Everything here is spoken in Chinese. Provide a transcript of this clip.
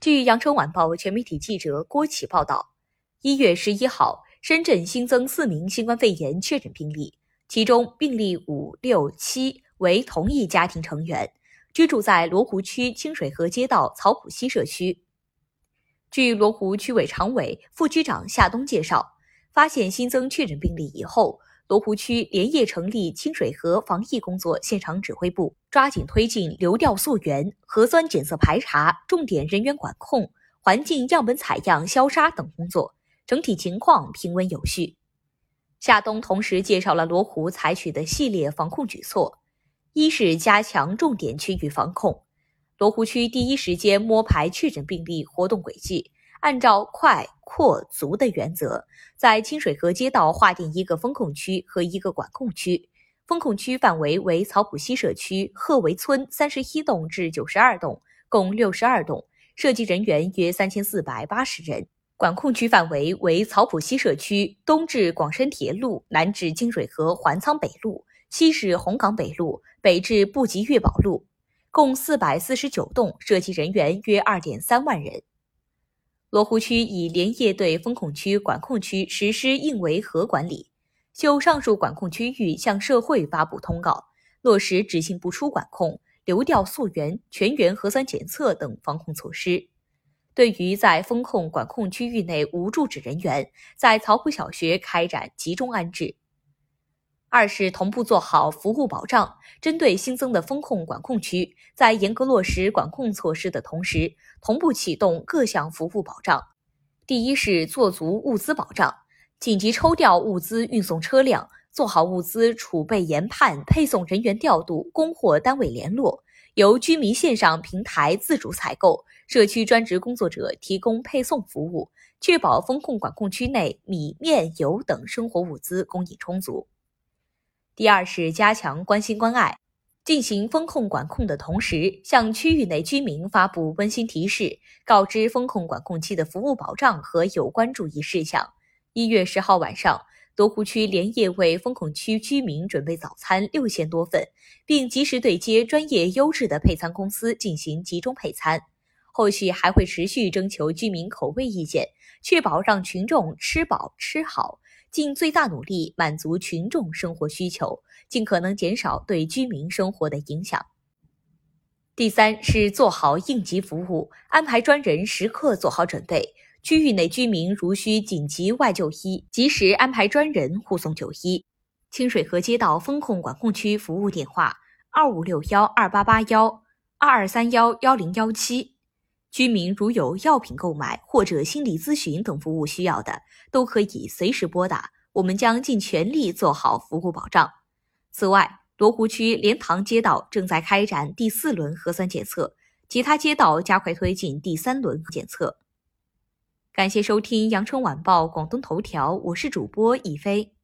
据羊城晚报全媒体记者郭启报道，一月十一号，深圳新增四名新冠肺炎确诊病例，其中病例五六七为同一家庭成员，居住在罗湖区清水河街道草浦西社区。据罗湖区委常委、副区长夏东介绍，发现新增确诊病例以后。罗湖区连夜成立清水河防疫工作现场指挥部，抓紧推进流调溯源、核酸检测排查、重点人员管控、环境样本采样消杀等工作，整体情况平稳有序。夏冬同时介绍了罗湖采取的系列防控举措：一是加强重点区域防控，罗湖区第一时间摸排确诊病例活动轨迹。按照快、扩、足的原则，在清水河街道划定一个风控区和一个管控区。风控区范围为草浦西社区鹤围村三十一栋至九十二栋，共六十二栋，涉及人员约三千四百八十人。管控区范围为草浦西社区东至广深铁路，南至清水河环仓北路，西至红岗北路，北至布吉粤宝路，共四百四十九栋，涉及人员约二点三万人。罗湖区已连夜对风控区、管控区实施应维和管理，就上述管控区域向社会发布通告，落实只进不出管控、流调溯源、全员核酸检测等防控措施。对于在风控管控区域内无住址人员，在曹浦小学开展集中安置。二是同步做好服务保障，针对新增的风控管控区，在严格落实管控措施的同时，同步启动各项服务保障。第一是做足物资保障，紧急抽调物资运送车辆，做好物资储备研判、配送人员调度、供货单位联络，由居民线上平台自主采购，社区专职工作者提供配送服务，确保风控管控区内米面油等生活物资供应充足。第二是加强关心关爱，进行风控管控的同时，向区域内居民发布温馨提示，告知风控管控期的服务保障和有关注意事项。一月十号晚上，罗湖区连夜为风控区居民准备早餐六千多份，并及时对接专业优质的配餐公司进行集中配餐。后续还会持续征求居民口味意见，确保让群众吃饱吃好。尽最大努力满足群众生活需求，尽可能减少对居民生活的影响。第三是做好应急服务，安排专人时刻做好准备。区域内居民如需紧急外就医，及时安排专人护送就医。清水河街道风控管控区服务电话：二五六幺二八八幺二二三幺幺零幺七。居民如有药品购买或者心理咨询等服务需要的，都可以随时拨打，我们将尽全力做好服务保障。此外，罗湖区莲塘街道正在开展第四轮核酸检测，其他街道加快推进第三轮检测。感谢收听羊城晚报广东头条，我是主播一飞。